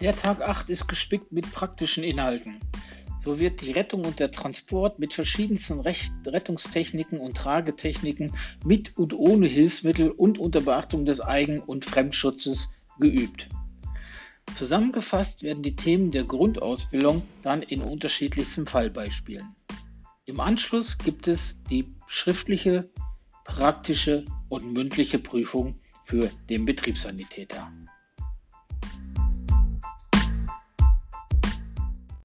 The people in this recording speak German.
Der Tag 8 ist gespickt mit praktischen Inhalten. So wird die Rettung und der Transport mit verschiedensten Recht Rettungstechniken und Tragetechniken mit und ohne Hilfsmittel und unter Beachtung des Eigen- und Fremdschutzes geübt. Zusammengefasst werden die Themen der Grundausbildung dann in unterschiedlichsten Fallbeispielen. Im Anschluss gibt es die schriftliche, praktische und mündliche Prüfung für den Betriebssanitäter.